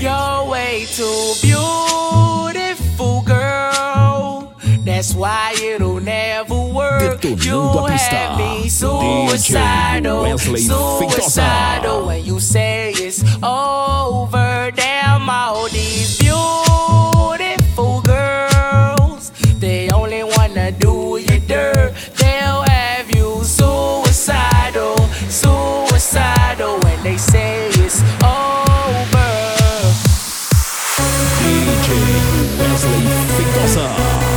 You're way too beautiful, girl. That's why it'll never work. You have me suicidal, suicidal. Leslie Ficosa.